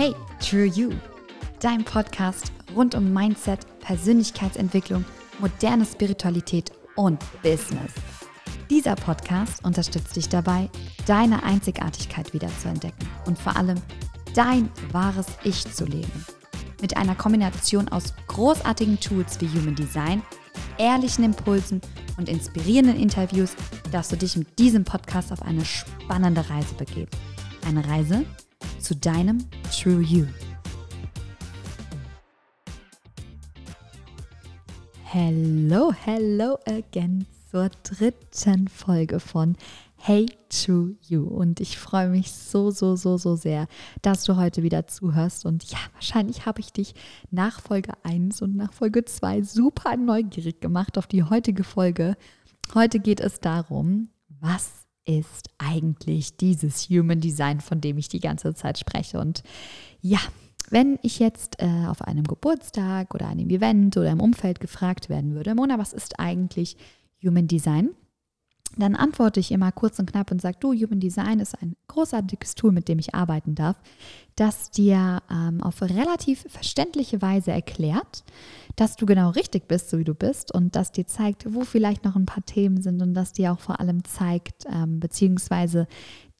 Hey, True You, dein Podcast rund um Mindset, Persönlichkeitsentwicklung, moderne Spiritualität und Business. Dieser Podcast unterstützt dich dabei, deine Einzigartigkeit wiederzuentdecken und vor allem dein wahres Ich zu leben. Mit einer Kombination aus großartigen Tools wie Human Design, ehrlichen Impulsen und inspirierenden Interviews darfst du dich mit diesem Podcast auf eine spannende Reise begeben. Eine Reise zu deinem True You. Hello, hello again zur dritten Folge von Hey True You. Und ich freue mich so, so, so, so sehr, dass du heute wieder zuhörst. Und ja, wahrscheinlich habe ich dich nach Folge 1 und nach Folge 2 super neugierig gemacht auf die heutige Folge. Heute geht es darum, was ist eigentlich dieses Human Design, von dem ich die ganze Zeit spreche. Und ja, wenn ich jetzt äh, auf einem Geburtstag oder einem Event oder im Umfeld gefragt werden würde, Mona, was ist eigentlich Human Design? Dann antworte ich immer kurz und knapp und sage, du, Human Design ist ein großartiges Tool, mit dem ich arbeiten darf, das dir ähm, auf relativ verständliche Weise erklärt, dass du genau richtig bist, so wie du bist und das dir zeigt, wo vielleicht noch ein paar Themen sind und das dir auch vor allem zeigt, ähm, beziehungsweise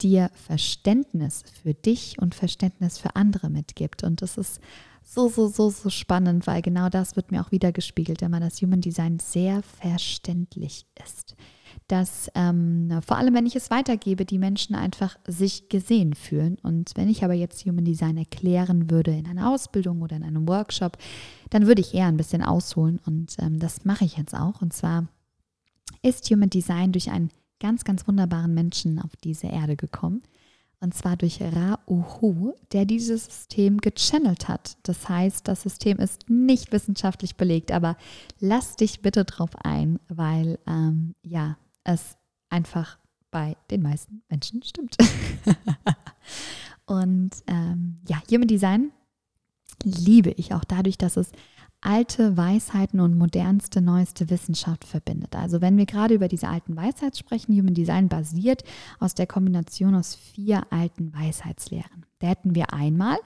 dir Verständnis für dich und Verständnis für andere mitgibt. Und das ist so, so, so, so spannend, weil genau das wird mir auch wieder gespiegelt, wenn man das Human Design sehr verständlich ist dass ähm, vor allem, wenn ich es weitergebe, die Menschen einfach sich gesehen fühlen. Und wenn ich aber jetzt Human Design erklären würde in einer Ausbildung oder in einem Workshop, dann würde ich eher ein bisschen ausholen. Und ähm, das mache ich jetzt auch. Und zwar ist Human Design durch einen ganz, ganz wunderbaren Menschen auf diese Erde gekommen. Und zwar durch Ra-Uhu, der dieses System gechannelt hat. Das heißt, das System ist nicht wissenschaftlich belegt, aber lass dich bitte drauf ein, weil ähm, ja, es einfach bei den meisten Menschen stimmt. und ähm, ja, Human Design liebe ich auch dadurch, dass es alte Weisheiten und modernste, neueste Wissenschaft verbindet. Also wenn wir gerade über diese alten Weisheiten sprechen, Human Design basiert aus der Kombination aus vier alten Weisheitslehren. Da hätten wir einmal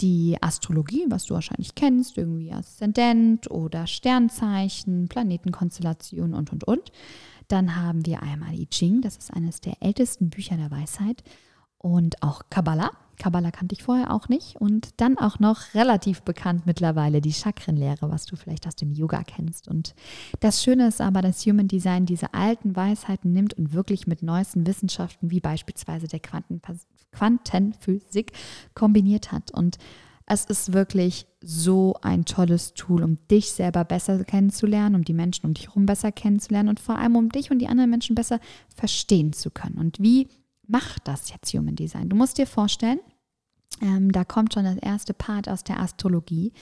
die Astrologie, was du wahrscheinlich kennst, irgendwie Aszendent oder Sternzeichen, Planetenkonstellation und, und, und. Dann haben wir einmal I Ching, das ist eines der ältesten Bücher der Weisheit. Und auch Kabbalah. Kabbalah kannte ich vorher auch nicht. Und dann auch noch relativ bekannt mittlerweile die Chakrenlehre, was du vielleicht aus dem Yoga kennst. Und das Schöne ist aber, dass Human Design diese alten Weisheiten nimmt und wirklich mit neuesten Wissenschaften, wie beispielsweise der Quantenphysik, kombiniert hat. Und es ist wirklich so ein tolles Tool, um dich selber besser kennenzulernen, um die Menschen um dich herum besser kennenzulernen und vor allem um dich und die anderen Menschen besser verstehen zu können. Und wie macht das jetzt Human Design? Du musst dir vorstellen, ähm, da kommt schon das erste Part aus der Astrologie,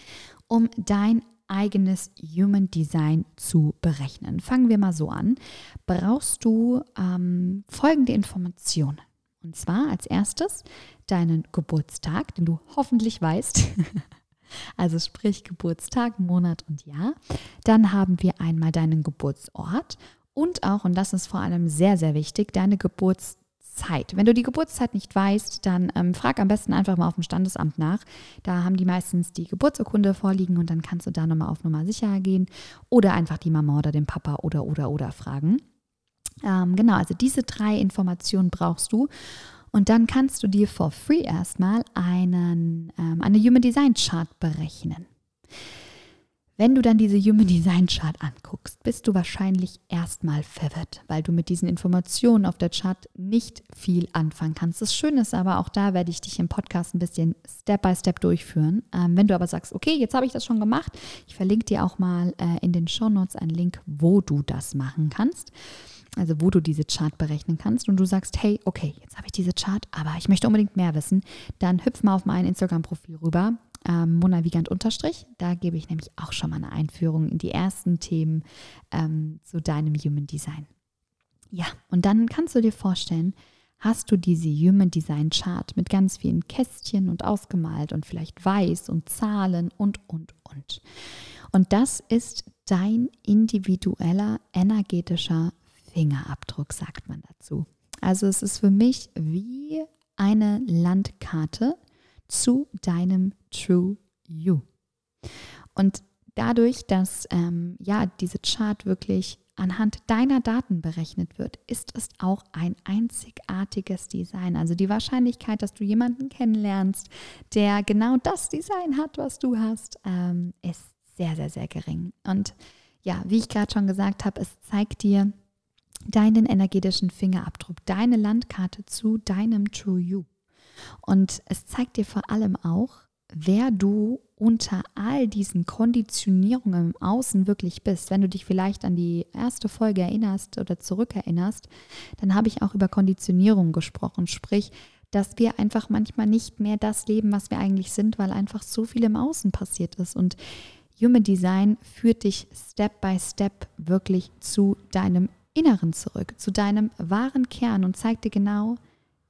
um dein eigenes Human Design zu berechnen. Fangen wir mal so an. Brauchst du ähm, folgende Informationen. Und zwar als erstes deinen Geburtstag, den du hoffentlich weißt. also sprich Geburtstag, Monat und Jahr. Dann haben wir einmal deinen Geburtsort und auch, und das ist vor allem sehr, sehr wichtig, deine Geburtszeit. Wenn du die Geburtszeit nicht weißt, dann ähm, frag am besten einfach mal auf dem Standesamt nach. Da haben die meistens die Geburtsurkunde vorliegen und dann kannst du da nochmal auf Nummer sicher gehen oder einfach die Mama oder den Papa oder oder oder fragen. Ähm, genau, also diese drei Informationen brauchst du. Und dann kannst du dir for free erstmal einen, ähm, eine Human Design Chart berechnen. Wenn du dann diese Human Design Chart anguckst, bist du wahrscheinlich erstmal verwirrt, weil du mit diesen Informationen auf der Chart nicht viel anfangen kannst. Das Schöne ist aber, auch da werde ich dich im Podcast ein bisschen Step by Step durchführen. Ähm, wenn du aber sagst, okay, jetzt habe ich das schon gemacht, ich verlinke dir auch mal äh, in den Show Notes einen Link, wo du das machen kannst also wo du diese Chart berechnen kannst und du sagst, hey, okay, jetzt habe ich diese Chart, aber ich möchte unbedingt mehr wissen, dann hüpf mal auf mein Instagram-Profil rüber, ähm, Mona Wiegand unterstrich. Da gebe ich nämlich auch schon mal eine Einführung in die ersten Themen ähm, zu deinem Human Design. Ja, und dann kannst du dir vorstellen, hast du diese Human Design Chart mit ganz vielen Kästchen und ausgemalt und vielleicht weiß und Zahlen und, und, und. Und das ist dein individueller energetischer Fingerabdruck, sagt man dazu. Also es ist für mich wie eine Landkarte zu deinem True You. Und dadurch, dass ähm, ja diese Chart wirklich anhand deiner Daten berechnet wird, ist es auch ein einzigartiges Design. Also die Wahrscheinlichkeit, dass du jemanden kennenlernst, der genau das Design hat, was du hast, ähm, ist sehr, sehr, sehr gering. Und ja, wie ich gerade schon gesagt habe, es zeigt dir deinen energetischen Fingerabdruck, deine Landkarte zu deinem True You. Und es zeigt dir vor allem auch, wer du unter all diesen Konditionierungen im Außen wirklich bist. Wenn du dich vielleicht an die erste Folge erinnerst oder zurückerinnerst, dann habe ich auch über Konditionierung gesprochen, sprich, dass wir einfach manchmal nicht mehr das leben, was wir eigentlich sind, weil einfach so viel im Außen passiert ist. Und Human Design führt dich Step by Step wirklich zu deinem Inneren zurück, zu deinem wahren Kern und zeigt dir genau,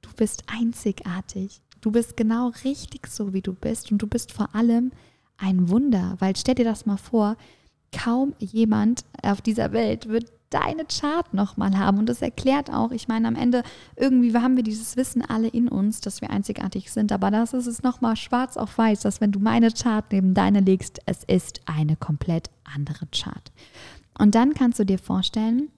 du bist einzigartig. Du bist genau richtig so, wie du bist und du bist vor allem ein Wunder, weil stell dir das mal vor, kaum jemand auf dieser Welt wird deine Chart nochmal haben. Und das erklärt auch, ich meine, am Ende irgendwie haben wir dieses Wissen alle in uns, dass wir einzigartig sind. Aber das ist es nochmal schwarz auf weiß, dass wenn du meine Chart neben deine legst, es ist eine komplett andere Chart. Und dann kannst du dir vorstellen,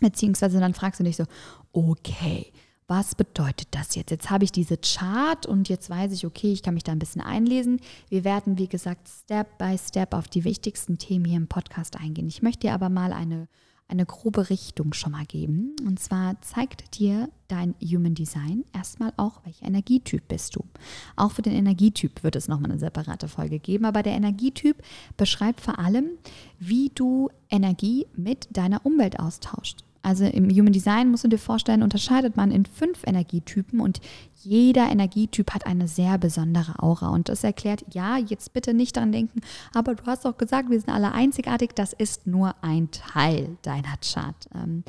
beziehungsweise dann fragst du dich so, okay, was bedeutet das jetzt? Jetzt habe ich diese Chart und jetzt weiß ich, okay, ich kann mich da ein bisschen einlesen. Wir werden, wie gesagt, Step by Step auf die wichtigsten Themen hier im Podcast eingehen. Ich möchte dir aber mal eine, eine grobe Richtung schon mal geben. Und zwar zeigt dir dein Human Design erstmal auch, welcher Energietyp bist du. Auch für den Energietyp wird es nochmal eine separate Folge geben, aber der Energietyp beschreibt vor allem, wie du Energie mit deiner Umwelt austauscht. Also im Human Design musst du dir vorstellen, unterscheidet man in fünf Energietypen und jeder Energietyp hat eine sehr besondere Aura. Und das erklärt, ja, jetzt bitte nicht daran denken, aber du hast doch gesagt, wir sind alle einzigartig. Das ist nur ein Teil deiner Chart. Ähm,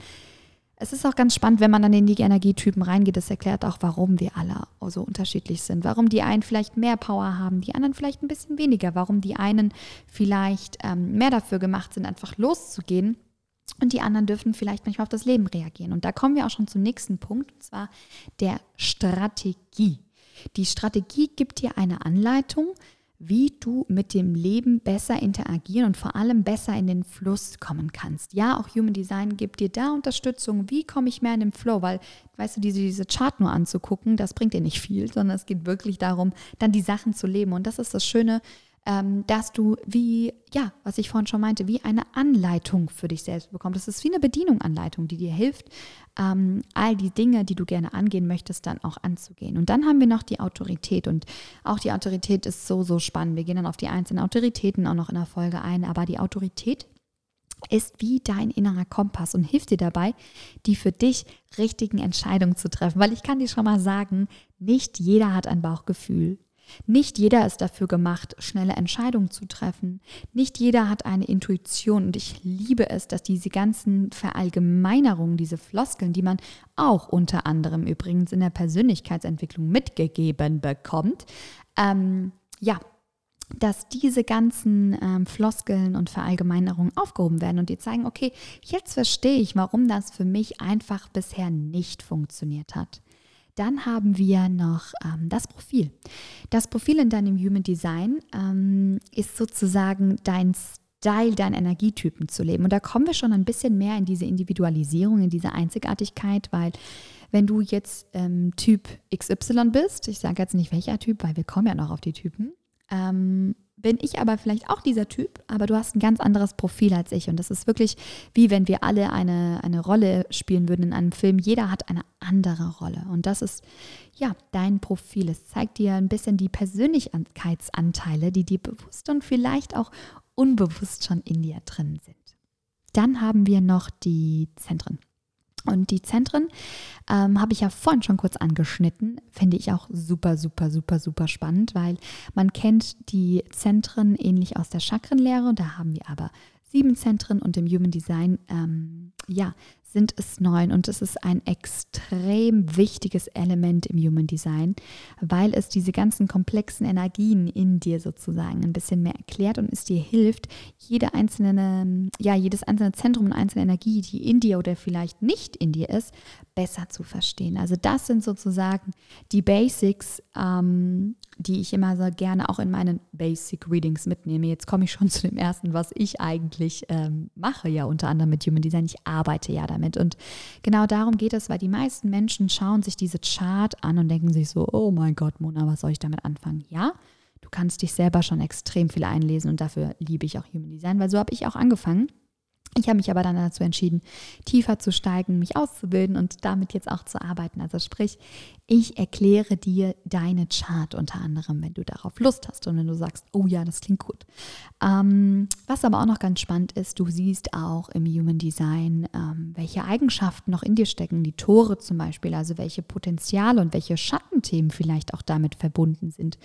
es ist auch ganz spannend, wenn man dann in die Energietypen reingeht. Das erklärt auch, warum wir alle so unterschiedlich sind. Warum die einen vielleicht mehr Power haben, die anderen vielleicht ein bisschen weniger. Warum die einen vielleicht ähm, mehr dafür gemacht sind, einfach loszugehen und die anderen dürfen vielleicht manchmal auf das Leben reagieren. Und da kommen wir auch schon zum nächsten Punkt, und zwar der Strategie. Die Strategie gibt dir eine Anleitung, wie du mit dem Leben besser interagieren und vor allem besser in den Fluss kommen kannst. Ja, auch Human Design gibt dir da Unterstützung. Wie komme ich mehr in den Flow? Weil, weißt du, diese, diese Chart nur anzugucken, das bringt dir nicht viel, sondern es geht wirklich darum, dann die Sachen zu leben. Und das ist das Schöne ähm, dass du wie, ja, was ich vorhin schon meinte, wie eine Anleitung für dich selbst bekommst. Das ist wie eine Bedienung-Anleitung, die dir hilft, ähm, all die Dinge, die du gerne angehen möchtest, dann auch anzugehen. Und dann haben wir noch die Autorität. Und auch die Autorität ist so, so spannend. Wir gehen dann auf die einzelnen Autoritäten auch noch in der Folge ein. Aber die Autorität ist wie dein innerer Kompass und hilft dir dabei, die für dich richtigen Entscheidungen zu treffen. Weil ich kann dir schon mal sagen, nicht jeder hat ein Bauchgefühl. Nicht jeder ist dafür gemacht, schnelle Entscheidungen zu treffen. Nicht jeder hat eine Intuition und ich liebe es, dass diese ganzen Verallgemeinerungen, diese Floskeln, die man auch unter anderem übrigens in der Persönlichkeitsentwicklung mitgegeben bekommt, ähm, ja, dass diese ganzen ähm, Floskeln und Verallgemeinerungen aufgehoben werden und die zeigen, okay, jetzt verstehe ich, warum das für mich einfach bisher nicht funktioniert hat. Dann haben wir noch ähm, das Profil. Das Profil in deinem Human Design ähm, ist sozusagen dein Style, dein Energietypen zu leben. Und da kommen wir schon ein bisschen mehr in diese Individualisierung, in diese Einzigartigkeit, weil wenn du jetzt ähm, Typ XY bist, ich sage jetzt nicht welcher Typ, weil wir kommen ja noch auf die Typen, ähm, bin ich aber vielleicht auch dieser Typ, aber du hast ein ganz anderes Profil als ich. Und das ist wirklich wie wenn wir alle eine, eine Rolle spielen würden in einem Film. Jeder hat eine andere Rolle. Und das ist ja dein Profil. Es zeigt dir ein bisschen die Persönlichkeitsanteile, die dir bewusst und vielleicht auch unbewusst schon in dir drin sind. Dann haben wir noch die Zentren. Und die Zentren ähm, habe ich ja vorhin schon kurz angeschnitten, finde ich auch super, super, super, super spannend, weil man kennt die Zentren ähnlich aus der Chakrenlehre, da haben wir aber sieben Zentren und im Human Design, ähm, ja, sind es neun und es ist ein extrem wichtiges Element im Human Design, weil es diese ganzen komplexen Energien in dir sozusagen ein bisschen mehr erklärt und es dir hilft, jede einzelne, ja, jedes einzelne Zentrum und einzelne Energie, die in dir oder vielleicht nicht in dir ist, besser zu verstehen. Also das sind sozusagen die Basics, ähm, die ich immer so gerne auch in meinen Basic Readings mitnehme. Jetzt komme ich schon zu dem ersten, was ich eigentlich ähm, mache, ja unter anderem mit Human Design. Ich arbeite ja damit. Und genau darum geht es, weil die meisten Menschen schauen sich diese Chart an und denken sich so, oh mein Gott, Mona, was soll ich damit anfangen? Ja, du kannst dich selber schon extrem viel einlesen und dafür liebe ich auch Human Design, weil so habe ich auch angefangen. Ich habe mich aber dann dazu entschieden, tiefer zu steigen, mich auszubilden und damit jetzt auch zu arbeiten. Also sprich, ich erkläre dir deine Chart unter anderem, wenn du darauf Lust hast und wenn du sagst, oh ja, das klingt gut. Ähm, was aber auch noch ganz spannend ist, du siehst auch im Human Design, ähm, welche Eigenschaften noch in dir stecken, die Tore zum Beispiel, also welche Potenziale und welche Schattenthemen vielleicht auch damit verbunden sind.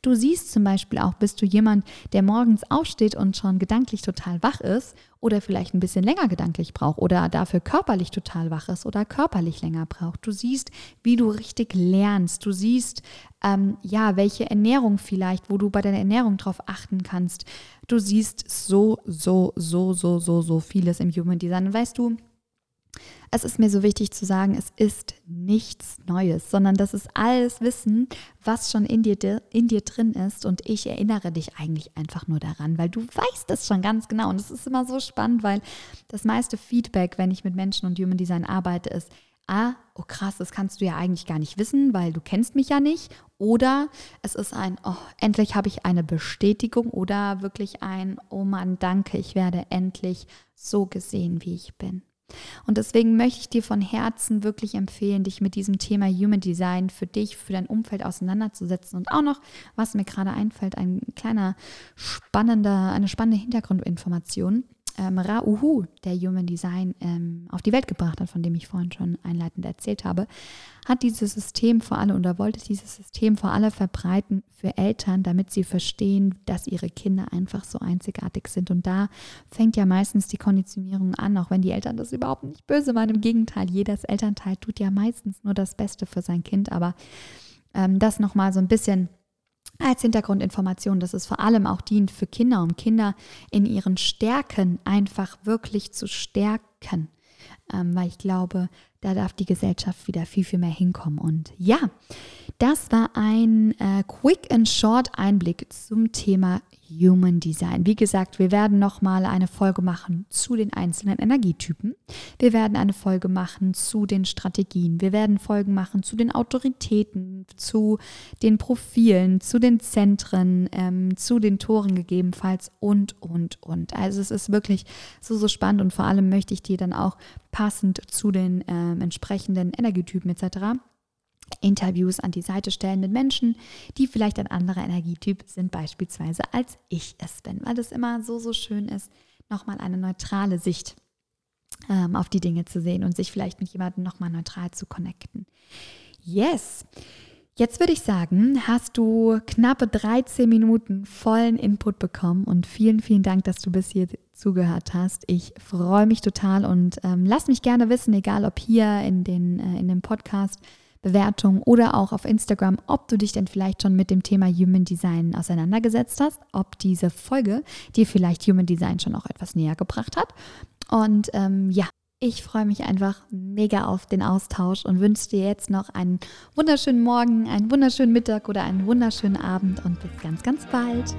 Du siehst zum Beispiel auch, bist du jemand, der morgens aufsteht und schon gedanklich total wach ist oder vielleicht ein bisschen länger gedanklich braucht oder dafür körperlich total wach ist oder körperlich länger braucht. Du siehst, wie du richtig lernst. Du siehst, ähm, ja, welche Ernährung vielleicht, wo du bei deiner Ernährung drauf achten kannst. Du siehst so, so, so, so, so, so vieles im Human Design. Und weißt du, es ist mir so wichtig zu sagen, es ist nichts Neues, sondern das ist alles Wissen, was schon in dir, in dir drin ist. Und ich erinnere dich eigentlich einfach nur daran, weil du weißt es schon ganz genau. Und es ist immer so spannend, weil das meiste Feedback, wenn ich mit Menschen und Human Design arbeite, ist, ah, oh krass, das kannst du ja eigentlich gar nicht wissen, weil du kennst mich ja nicht. Oder es ist ein, oh, endlich habe ich eine Bestätigung oder wirklich ein, oh Mann, danke, ich werde endlich so gesehen, wie ich bin. Und deswegen möchte ich dir von Herzen wirklich empfehlen, dich mit diesem Thema Human Design für dich, für dein Umfeld auseinanderzusetzen. Und auch noch, was mir gerade einfällt, ein kleiner spannender, eine spannende Hintergrundinformation ähm, Rauhu, der Human Design ähm, auf die Welt gebracht hat, von dem ich vorhin schon einleitend erzählt habe, hat dieses System vor allem oder wollte dieses System vor allem verbreiten für Eltern, damit sie verstehen, dass ihre Kinder einfach so einzigartig sind. Und da fängt ja meistens die Konditionierung an, auch wenn die Eltern das überhaupt nicht böse meinen. Im Gegenteil, jedes Elternteil tut ja meistens nur das Beste für sein Kind, aber ähm, das nochmal so ein bisschen als Hintergrundinformation, dass es vor allem auch dient für Kinder, um Kinder in ihren Stärken einfach wirklich zu stärken. Ähm, weil ich glaube, da darf die Gesellschaft wieder viel, viel mehr hinkommen. Und ja, das war ein äh, Quick and Short Einblick zum Thema Human Design. Wie gesagt, wir werden nochmal eine Folge machen zu den einzelnen Energietypen. Wir werden eine Folge machen zu den Strategien. Wir werden Folgen machen zu den Autoritäten, zu den Profilen, zu den Zentren, ähm, zu den Toren gegebenenfalls und, und, und. Also es ist wirklich so, so spannend und vor allem möchte ich dir dann auch passend zu den ähm, entsprechenden Energietypen etc. Interviews an die Seite stellen mit Menschen, die vielleicht ein anderer Energietyp sind, beispielsweise als ich es bin, weil es immer so, so schön ist, nochmal eine neutrale Sicht ähm, auf die Dinge zu sehen und sich vielleicht mit jemandem nochmal neutral zu connecten. Yes! Jetzt würde ich sagen, hast du knappe 13 Minuten vollen Input bekommen und vielen, vielen Dank, dass du bis hier zugehört hast. Ich freue mich total und ähm, lass mich gerne wissen, egal ob hier in, den, äh, in dem Podcast Bewertung oder auch auf Instagram, ob du dich denn vielleicht schon mit dem Thema Human Design auseinandergesetzt hast, ob diese Folge dir vielleicht Human Design schon auch etwas näher gebracht hat. Und ähm, ja, ich freue mich einfach mega auf den Austausch und wünsche dir jetzt noch einen wunderschönen Morgen, einen wunderschönen Mittag oder einen wunderschönen Abend und bis ganz, ganz bald.